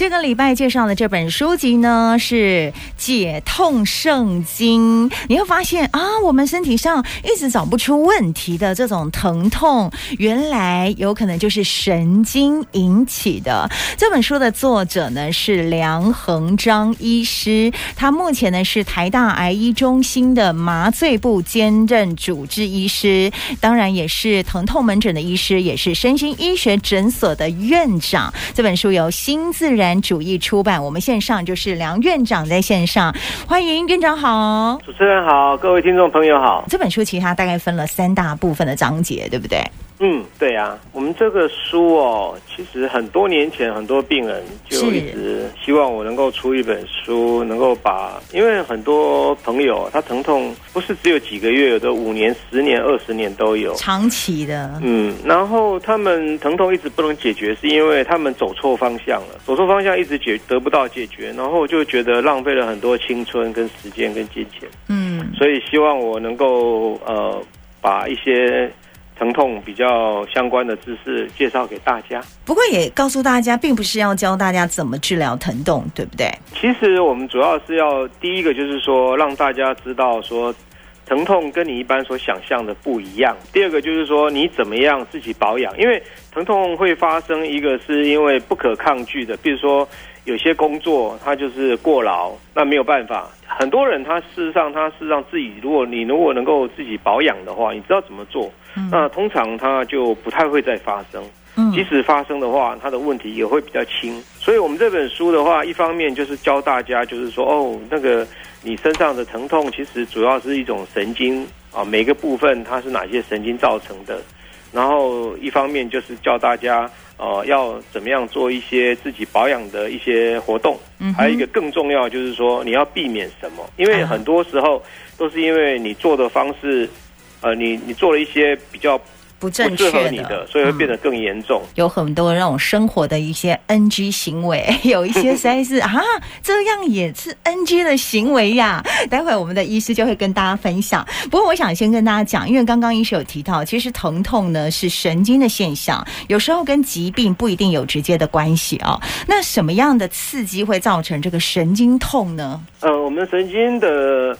这个礼拜介绍的这本书籍呢是《解痛圣经》，你会发现啊，我们身体上一直找不出问题的这种疼痛，原来有可能就是神经引起的。这本书的作者呢是梁恒章医师，他目前呢是台大癌医中心的麻醉部兼任主治医师，当然也是疼痛门诊的医师，也是身心医学诊所的院长。这本书由新自然主义出版，我们线上就是梁院长在线上，欢迎院长好，主持人好，各位听众朋友好。这本书其实它大概分了三大部分的章节，对不对？嗯，对啊，我们这个书哦，其实很多年前很多病人就一直希望我能够出一本书，能够把，因为很多朋友他疼痛不是只有几个月，有的五年、十年、二十年都有，长期的。嗯，然后他们疼痛一直不能解决，是因为他们走错方向了，走错方向一直解得不到解决，然后就觉得浪费了很多青春、跟时间、跟金钱。嗯，所以希望我能够呃把一些。疼痛比较相关的知识介绍给大家，不过也告诉大家，并不是要教大家怎么治疗疼痛，对不对？其实我们主要是要第一个就是说，让大家知道说，疼痛跟你一般所想象的不一样。第二个就是说，你怎么样自己保养，因为疼痛会发生，一个是因为不可抗拒的，比如说。有些工作他就是过劳，那没有办法。很多人他事实上他事实上自己，如果你如果能够自己保养的话，你知道怎么做，嗯、那通常他就不太会再发生。嗯、即使发生的话，他的问题也会比较轻。所以我们这本书的话，一方面就是教大家，就是说哦，那个你身上的疼痛其实主要是一种神经啊，每个部分它是哪些神经造成的。然后一方面就是教大家。呃，要怎么样做一些自己保养的一些活动？嗯，还有一个更重要就是说，你要避免什么？因为很多时候都是因为你做的方式，呃，你你做了一些比较。不正确的，你的，所以会变得更严重。有很多那种生活的一些 NG 行为，有一些实在是 啊，这样也是 NG 的行为呀。待会我们的医师就会跟大家分享。不过我想先跟大家讲，因为刚刚医师有提到，其实疼痛呢是神经的现象，有时候跟疾病不一定有直接的关系啊。那什么样的刺激会造成这个神经痛呢？呃，我们神经的。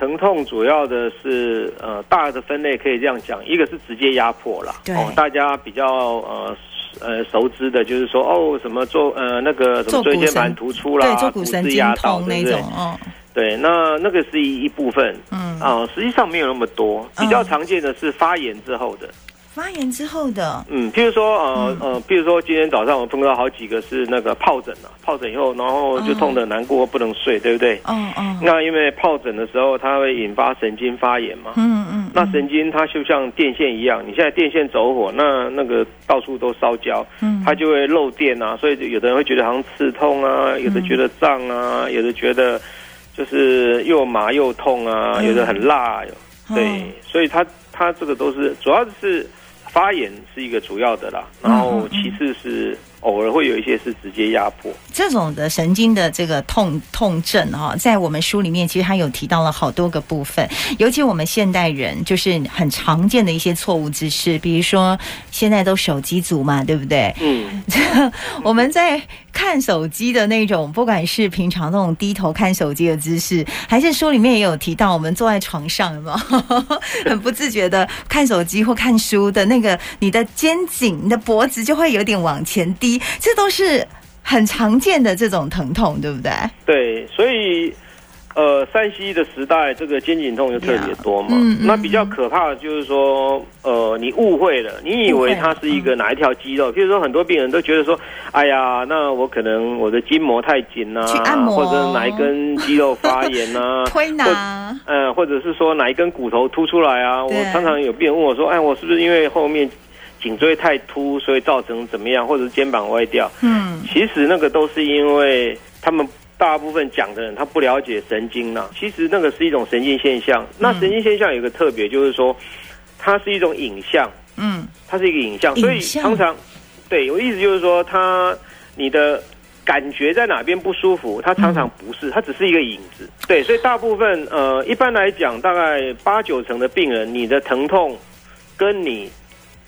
疼痛主要的是呃大的分类可以这样讲，一个是直接压迫了，对。哦，大家比较呃呃熟知的就是说哦什么做呃那个什么椎间盘突出啦，坐骨神经痛那种哦，对，那那个是一一部分，嗯。啊、呃，实际上没有那么多，比较常见的是发炎之后的。发炎之后的，嗯，譬如说，呃呃，譬如说，今天早上我碰到好几个是那个疱疹了，疱疹以后，然后就痛得难过，不能睡，对不对？嗯嗯。那因为疱疹的时候，它会引发神经发炎嘛。嗯嗯。那神经它就像电线一样，你现在电线走火，那那个到处都烧焦，嗯，它就会漏电啊，所以有的人会觉得好像刺痛啊，有的觉得胀啊，有的觉得就是又麻又痛啊，有的很辣，对，所以它它这个都是主要是。发炎是一个主要的啦，然后其次是偶尔会有一些是直接压迫。这种的神经的这个痛痛症哈，在我们书里面其实它有提到了好多个部分，尤其我们现代人就是很常见的一些错误姿势，比如说现在都手机族嘛，对不对？嗯，我们在。看手机的那种，不管是平常那种低头看手机的姿势，还是书里面也有提到，我们坐在床上有没有 很不自觉的看手机或看书的那个，你的肩颈、你的脖子就会有点往前低，这都是很常见的这种疼痛，对不对？对，所以。呃山西的时代，这个肩颈痛就特别多嘛。嗯嗯、那比较可怕的就是说，呃，你误会了，你以为它是一个哪一条肌肉？譬如说，很多病人都觉得说，哎呀，那我可能我的筋膜太紧啊，去按摩，或者哪一根肌肉发炎啊，推拿，嗯、呃，或者是说哪一根骨头凸出来啊？我常常有病人问我说，哎，我是不是因为后面颈椎太突，所以造成怎么样，或者是肩膀歪掉？嗯，其实那个都是因为他们。大部分讲的人他不了解神经呐，其实那个是一种神经现象。那神经现象有一个特别，就是说它是一种影像，嗯，它是一个影像，所以常常对我意思就是说，它你的感觉在哪边不舒服，它常常不是，它只是一个影子。对，所以大部分呃，一般来讲，大概八九成的病人，你的疼痛跟你。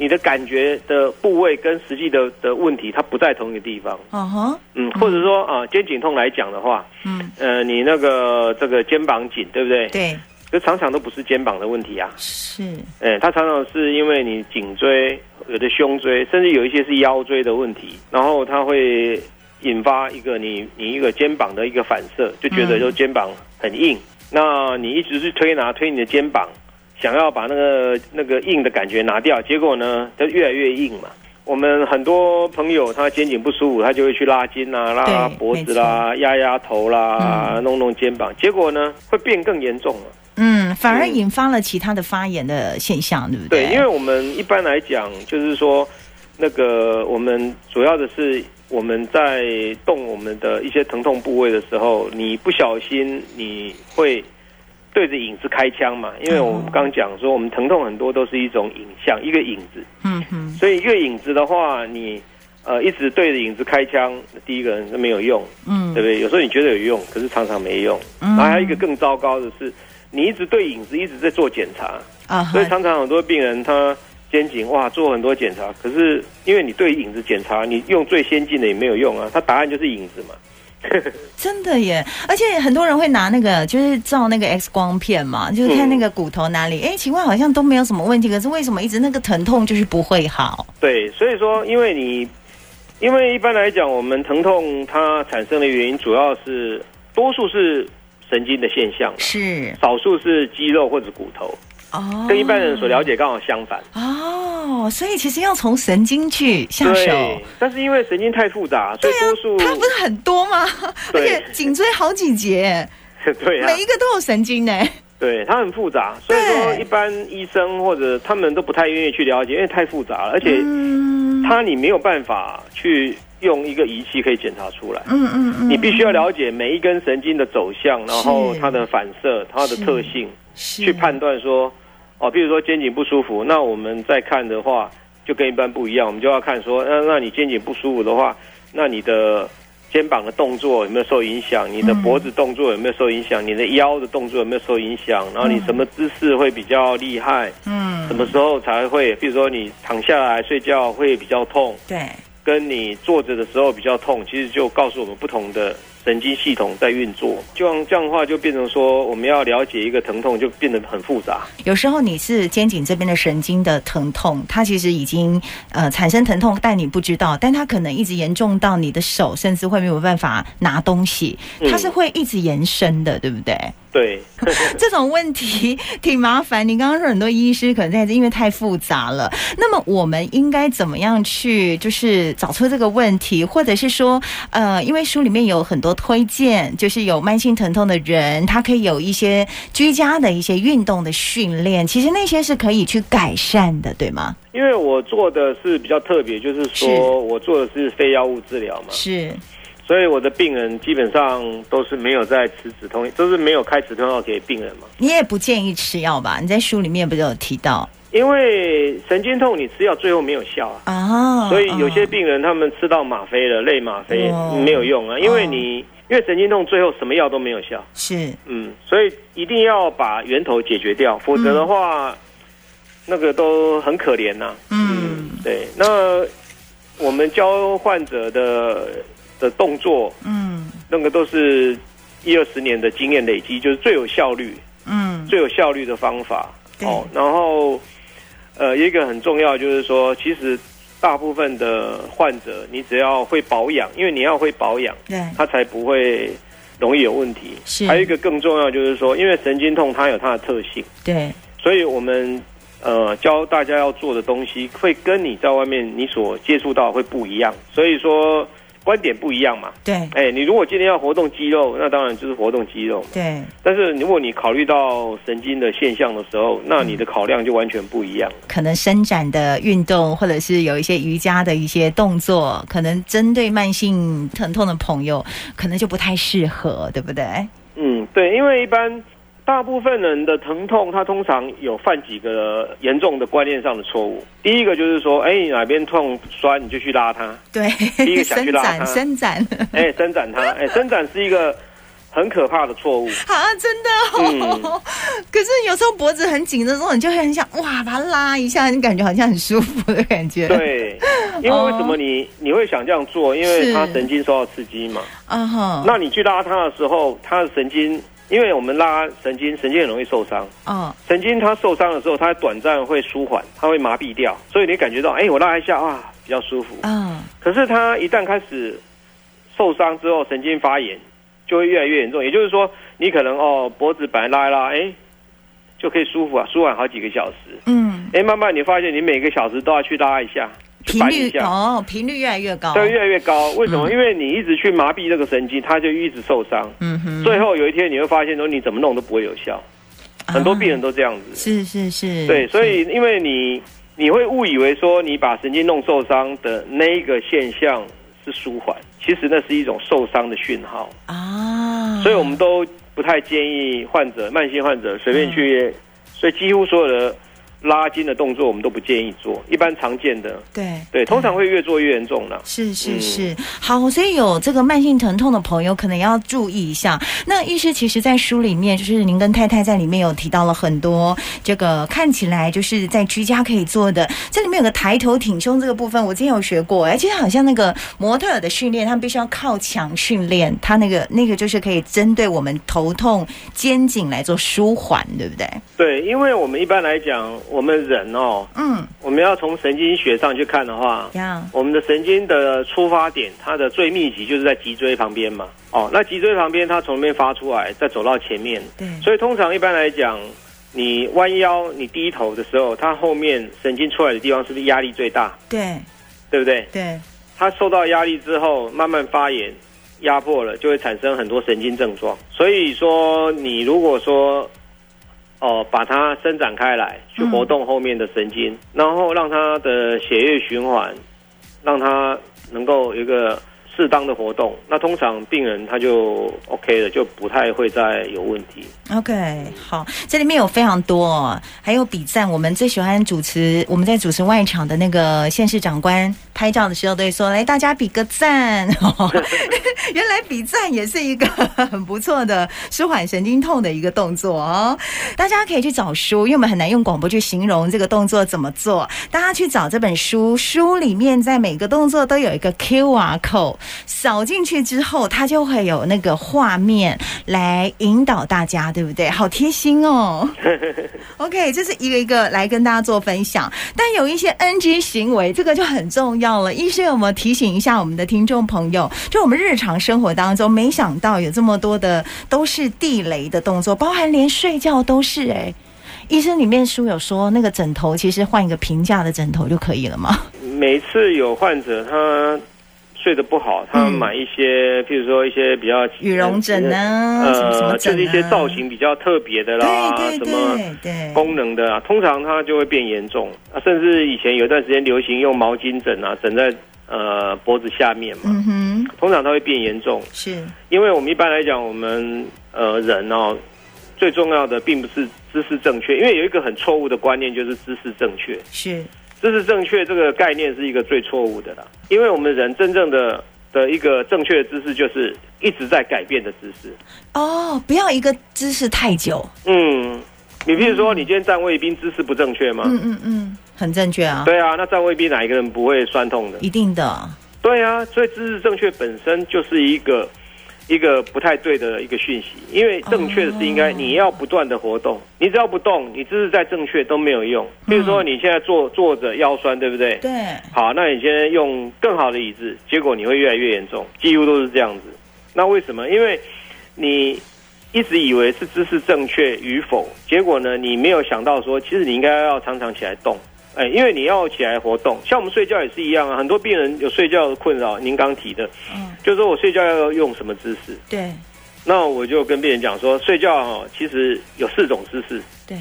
你的感觉的部位跟实际的的问题，它不在同一个地方。嗯哼，嗯，或者说啊，肩颈痛来讲的话，嗯，呃，你那个这个肩膀紧，对不对？对，就常常都不是肩膀的问题啊。是，哎，它常常是因为你颈椎、有的胸椎，甚至有一些是腰椎的问题，然后它会引发一个你你一个肩膀的一个反射，就觉得就肩膀很硬。嗯、那你一直去推拿推你的肩膀。想要把那个那个硬的感觉拿掉，结果呢，它越来越硬嘛。我们很多朋友他肩颈不舒服，他就会去拉筋啊，拉拉脖子啦，压压头啦，嗯、弄弄肩膀，结果呢会变更严重了。嗯，反而引发了其他的发炎的现象，对不对？对，因为我们一般来讲，就是说那个我们主要的是我们在动我们的一些疼痛部位的时候，你不小心你会。对着影子开枪嘛，因为我们刚讲说，我们疼痛很多都是一种影像，一个影子。嗯哼。所以一个影子的话，你呃一直对着影子开枪，第一个人是没有用，嗯，对不对？有时候你觉得有用，可是常常没用。嗯。然后还有一个更糟糕的是，你一直对影子一直在做检查啊，所以常常很多病人他肩颈哇做很多检查，可是因为你对影子检查，你用最先进的也没有用啊，他答案就是影子嘛。真的耶！而且很多人会拿那个，就是照那个 X 光片嘛，就是看那个骨头哪里，哎、嗯，奇怪，好像都没有什么问题，可是为什么一直那个疼痛就是不会好？对，所以说，因为你，因为一般来讲，我们疼痛它产生的原因，主要是多数是神经的现象，是少数是肌肉或者骨头。哦，跟一般人所了解刚好相反。哦，所以其实要从神经去下手。但是因为神经太复杂，所以多数、啊、它不是很多吗？而且颈椎好几节，对、啊，每一个都有神经呢。对，它很复杂，所以说一般医生或者他们都不太愿意去了解，因为太复杂了，而且它你没有办法去用一个仪器可以检查出来。嗯嗯嗯，你必须要了解每一根神经的走向，然后它的反射、它的特性，去判断说。哦，比如说肩颈不舒服，那我们再看的话，就跟一般不一样，我们就要看说，那那你肩颈不舒服的话，那你的肩膀的动作有没有受影响？你的脖子动作有没有受影响？你的腰的动作有没有受影响？然后你什么姿势会比较厉害？嗯，什么时候才会？比如说你躺下来睡觉会比较痛，对，跟你坐着的时候比较痛，其实就告诉我们不同的。神经系统在运作，就像这样的话，就变成说，我们要了解一个疼痛，就变得很复杂。有时候你是肩颈这边的神经的疼痛，它其实已经呃产生疼痛，但你不知道，但它可能一直严重到你的手，甚至会没有办法拿东西，它是会一直延伸的，嗯、对不对？对，这种问题挺麻烦。你刚刚说很多医师可能在这，因为太复杂了。那么我们应该怎么样去，就是找出这个问题，或者是说，呃，因为书里面有很多推荐，就是有慢性疼痛的人，他可以有一些居家的一些运动的训练，其实那些是可以去改善的，对吗？因为我做的是比较特别，就是说我做的是非药物治疗嘛，是。所以我的病人基本上都是没有在吃止痛，都是没有开止痛药给病人嘛。你也不建议吃药吧？你在书里面不是有提到？因为神经痛你吃药最后没有效啊。啊。所以有些病人他们吃到吗啡了，类吗啡没有用啊，因为你因为神经痛最后什么药都没有效。是。嗯，所以一定要把源头解决掉，否则的话，那个都很可怜呐。嗯，对。那我们教患者的。的动作，嗯，那个都是一二十年的经验累积，就是最有效率，嗯，最有效率的方法。哦，然后，呃，一个很重要就是说，其实大部分的患者，你只要会保养，因为你要会保养，对，他才不会容易有问题。是，还有一个更重要就是说，因为神经痛它有它的特性，对，所以我们呃教大家要做的东西，会跟你在外面你所接触到会不一样，所以说。观点不一样嘛？对，哎，你如果今天要活动肌肉，那当然就是活动肌肉。对，但是如果你考虑到神经的现象的时候，那你的考量就完全不一样。可能伸展的运动，或者是有一些瑜伽的一些动作，可能针对慢性疼痛的朋友，可能就不太适合，对不对？嗯，对，因为一般。大部分人的疼痛，他通常有犯几个严重的观念上的错误。第一个就是说，哎，你哪边痛酸，你就去拉它。对，第一个想去拉它，伸展，哎，伸展它，哎，伸展是一个很可怕的错误啊！真的哦。嗯、可是有时候脖子很紧的时候，你就会很想哇，把它拉一下，你感觉好像很舒服的感觉。对，因为为什么你、哦、你会想这样做？因为它神经受到刺激嘛。啊哈。那你去拉它的时候，它的神经，因为我们拉神经，神经很容易受伤。哦。神经它受伤的时候，它短暂会舒缓，它会麻痹掉，所以你感觉到，哎，我拉一下啊，比较舒服。嗯。可是它一旦开始受伤之后，神经发炎。就会越来越严重，也就是说，你可能哦脖子本来拉一拉，哎，就可以舒服啊，舒缓好几个小时。嗯，哎，慢慢你发现你每个小时都要去拉一下，频率哦，频率越来越高，对，越来越高。为什么？嗯、因为你一直去麻痹这个神经，它就一直受伤。嗯哼，最后有一天你会发现说你怎么弄都不会有效，啊、很多病人都这样子。是是是，对，所以因为你你会误以为说你把神经弄受伤的那一个现象是舒缓。其实那是一种受伤的讯号啊，所以我们都不太建议患者、慢性患者随便去，嗯、所以几乎所有的。拉筋的动作我们都不建议做，一般常见的，对对，通常会越做越严重了。是是是，嗯、好，所以有这个慢性疼痛的朋友可能要注意一下。那医师其实，在书里面，就是您跟太太在里面有提到了很多这个看起来就是在居家可以做的。这里面有个抬头挺胸这个部分，我之前有学过，哎，其实好像那个模特的训练，他们必须要靠墙训练，他那个那个就是可以针对我们头痛肩颈来做舒缓，对不对？对，因为我们一般来讲。我们人哦，嗯，我们要从神经学上去看的话我们的神经的出发点，它的最密集就是在脊椎旁边嘛。哦，那脊椎旁边，它从那边发出来，再走到前面。对，所以通常一般来讲，你弯腰、你低头的时候，它后面神经出来的地方是不是压力最大？对，对不对？对，它受到压力之后，慢慢发炎、压迫了，就会产生很多神经症状。所以说，你如果说。哦，把它伸展开来，去活动后面的神经，嗯、然后让它的血液循环，让它能够有一个。适当的活动，那通常病人他就 OK 了，就不太会再有问题。OK，好，这里面有非常多，还有比赞。我们最喜欢主持，我们在主持外场的那个县市长官拍照的时候，都会说：“来，大家比个赞。”原来比赞也是一个很不错的舒缓神经痛的一个动作哦。大家可以去找书，因为我们很难用广播去形容这个动作怎么做。大家去找这本书，书里面在每个动作都有一个 QR code。扫进去之后，它就会有那个画面来引导大家，对不对？好贴心哦。OK，这是一个一个来跟大家做分享。但有一些 NG 行为，这个就很重要了。医生有没有提醒一下我们的听众朋友？就我们日常生活当中，没想到有这么多的都是地雷的动作，包含连睡觉都是。哎，医生里面书有说，那个枕头其实换一个平价的枕头就可以了吗？每次有患者他。睡得不好，他们买一些，嗯、譬如说一些比较羽绒枕呢，呃，就是一些造型比较特别的啦，对对对，什么功能的啊，通常它就会变严重啊。甚至以前有一段时间流行用毛巾枕啊，枕在呃脖子下面嘛，通常它会变严重，是。因为我们一般来讲，我们呃人哦，最重要的并不是姿势正确，因为有一个很错误的观念，就是姿势正确。是。姿势正确这个概念是一个最错误的啦，因为我们人真正的的一个正确的姿势就是一直在改变的姿势。哦，不要一个姿势太久。嗯，你比如说，你今天站卫兵姿势不正确吗？嗯嗯嗯，很正确啊。对啊，那站卫兵哪一个人不会酸痛的？一定的。对啊，所以姿势正确本身就是一个。一个不太对的一个讯息，因为正确的是应该你要不断的活动，你只要不动，你姿势再正确都没有用。比如说你现在坐坐着腰酸，对不对？对。好，那你现在用更好的椅子，结果你会越来越严重，几乎都是这样子。那为什么？因为你一直以为是姿势正确与否，结果呢，你没有想到说，其实你应该要常常起来动。哎，因为你要起来活动，像我们睡觉也是一样啊。很多病人有睡觉的困扰，您刚提的，嗯，就是说我睡觉要用什么姿势？对，那我就跟病人讲说，睡觉哈，其实有四种姿势，对，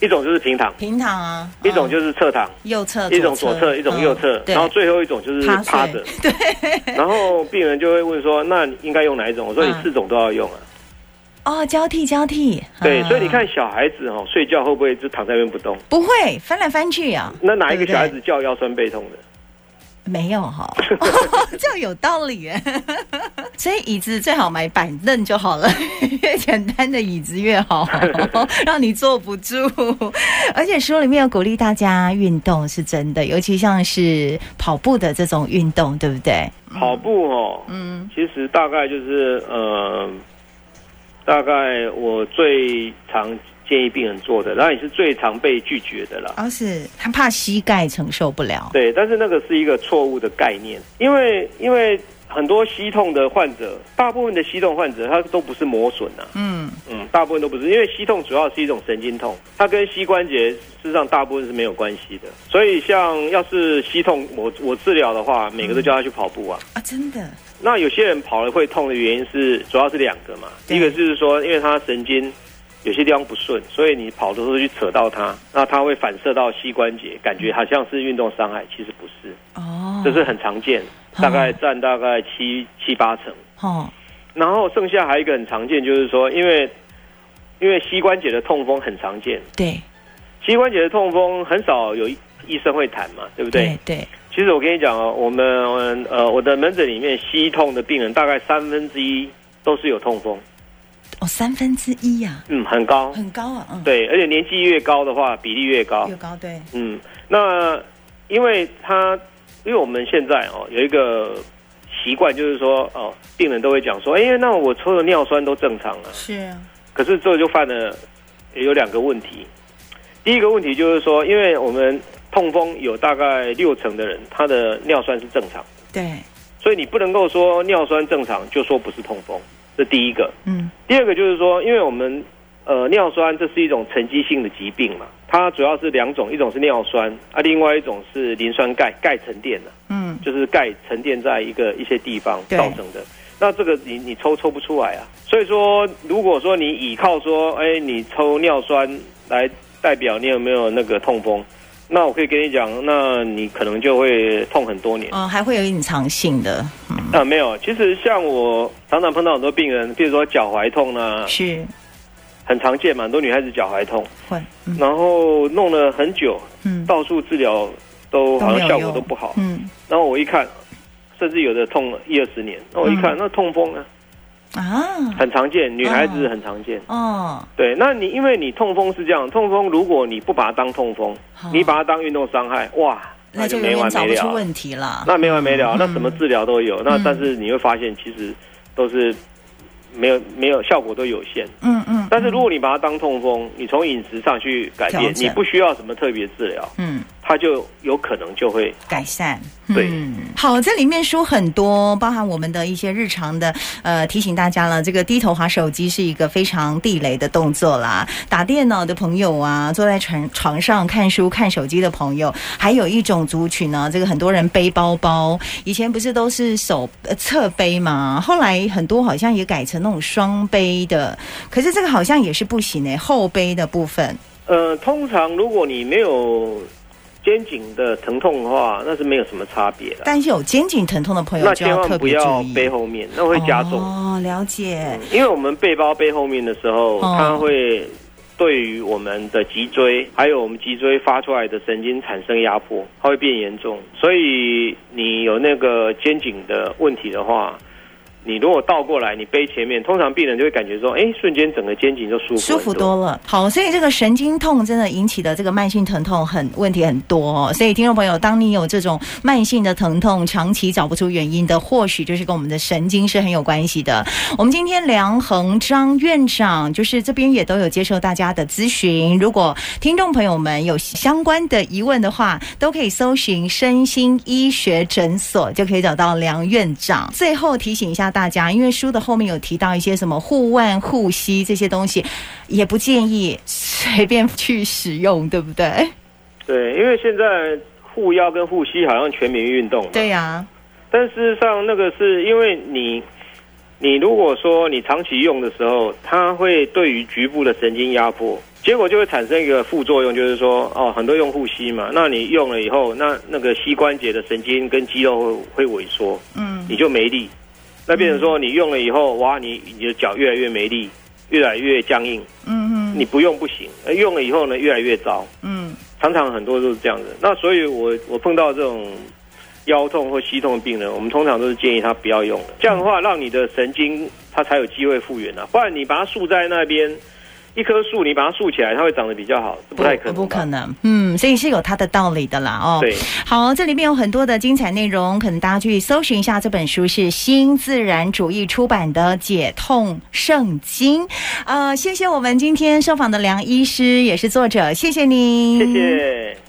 一种就是平躺，平躺啊，一种就是侧躺，右侧，一种左侧，一种右侧，然后最后一种就是趴着，对。然后病人就会问说，那你应该用哪一种？我说你四种都要用啊。哦，交替交替，对，所以你看小孩子哦，睡觉会不会就躺在那边不动？不会，翻来翻去啊。那哪一个小孩子叫腰酸背痛的？没有哈 这样有道理耶。所以椅子最好买板凳就好了，越简单的椅子越好，让你坐不住。而且书里面有鼓励大家运动，是真的，尤其像是跑步的这种运动，对不对？跑步哦，嗯，其实大概就是呃，大概我最常。建议病人做的，然后也是最常被拒绝的啦。而、哦、是他怕膝盖承受不了。对，但是那个是一个错误的概念，因为因为很多膝痛的患者，大部分的膝痛患者他都不是磨损啊。嗯嗯，大部分都不是，因为膝痛主要是一种神经痛，它跟膝关节事实上大部分是没有关系的。所以像要是膝痛，我我治疗的话，每个都叫他去跑步啊。啊，真的？那有些人跑了会痛的原因是，主要是两个嘛。第一个就是说，因为他神经。有些地方不顺，所以你跑的时候去扯到它，那它会反射到膝关节，感觉好像是运动伤害，其实不是。哦，这是很常见，大概占大概七七八成。哦，然后剩下还有一个很常见，就是说，因为因为膝关节的痛风很常见。对，膝关节的痛风很少有医生会谈嘛，对不对？对。对其实我跟你讲哦，我们呃我的门诊里面膝痛的病人大概三分之一都是有痛风。哦，三分之一呀，嗯，很高，很高啊，嗯，对，而且年纪越高的话，比例越高，越高，对，嗯，那因为他，因为我们现在哦有一个习惯，就是说哦，病人都会讲说，哎，那我抽的尿酸都正常了，是。啊，可是这就犯了有两个问题，第一个问题就是说，因为我们痛风有大概六成的人，他的尿酸是正常，对，所以你不能够说尿酸正常就说不是痛风。这第一个，嗯，第二个就是说，因为我们呃尿酸这是一种沉积性的疾病嘛，它主要是两种，一种是尿酸啊，另外一种是磷酸钙钙沉淀的，嗯，就是钙沉淀在一个一些地方造成的。那这个你你抽抽不出来啊，所以说如果说你依靠说，哎，你抽尿酸来代表你有没有那个痛风。那我可以跟你讲，那你可能就会痛很多年。嗯、哦，还会有隐藏性的。嗯、啊，没有。其实像我常常碰到很多病人，比如说脚踝痛啊，是，很常见嘛，很多女孩子脚踝痛，会，嗯、然后弄了很久，嗯，到处治疗都好像效果都不好，嗯，然后我一看，甚至有的痛了一二十年，那我一看，嗯、那痛风啊。啊，很常见，女孩子很常见。哦，对，那你因为你痛风是这样，痛风如果你不把它当痛风，哦、你把它当运动伤害，哇，那就没完没了，出问题了。那没完没了，嗯、那什么治疗都有，嗯、那但是你会发现其实都是没有没有效果都有限。嗯嗯。但是如果你把它当痛风，你从饮食上去改变，你不需要什么特别治疗。嗯。它就有可能就会改善。对，嗯，好，这里面书很多，包含我们的一些日常的，呃，提醒大家了。这个低头滑手机是一个非常地雷的动作啦。打电脑的朋友啊，坐在床床上看书、看手机的朋友，还有一种族群呢，这个很多人背包包，以前不是都是手侧背嘛？后来很多好像也改成那种双背的，可是这个好像也是不行诶，后背的部分。呃，通常如果你没有。肩颈的疼痛的话，那是没有什么差别的。但是有肩颈疼痛的朋友，那千万不要背后面，那会加重。哦，了解。嗯，因为我们背包背后面的时候，哦，它会对于我们的脊椎，还有我们脊椎发出来的神经产生压迫，它会变严重。所以你有那个肩颈的问题的话。你如果倒过来，你背前面，通常病人就会感觉说，哎，瞬间整个肩颈就舒服舒服多了。好，所以这个神经痛真的引起的这个慢性疼痛很问题很多哦。所以听众朋友，当你有这种慢性的疼痛，长期找不出原因的，或许就是跟我们的神经是很有关系的。我们今天梁恒章院长就是这边也都有接受大家的咨询。如果听众朋友们有相关的疑问的话，都可以搜寻身心医学诊所，就可以找到梁院长。最后提醒一下大家。因为书的后面有提到一些什么护腕、护膝这些东西，也不建议随便去使用，对不对？对，因为现在护腰跟护膝好像全民运动。对呀、啊，但事实上那个是因为你，你如果说你长期用的时候，它会对于局部的神经压迫，结果就会产生一个副作用，就是说哦，很多用护膝嘛，那你用了以后，那那个膝关节的神经跟肌肉会会萎缩，嗯，你就没力。那变成说，你用了以后，哇，你你的脚越来越没力，越来越僵硬。嗯嗯，你不用不行，用了以后呢，越来越糟。嗯，常常很多都是这样子。那所以我我碰到这种腰痛或膝痛的病人，我们通常都是建议他不要用的。这样的话，让你的神经它才有机会复原啊，不然你把它束在那边。一棵树，你把它竖起来，它会长得比较好，不太可能。不可能，嗯，所以是有它的道理的啦，哦。对，好，这里面有很多的精彩内容，可能大家去搜寻一下。这本书是新自然主义出版的《解痛圣经》。呃，谢谢我们今天受访的梁医师，也是作者，谢谢您，谢谢。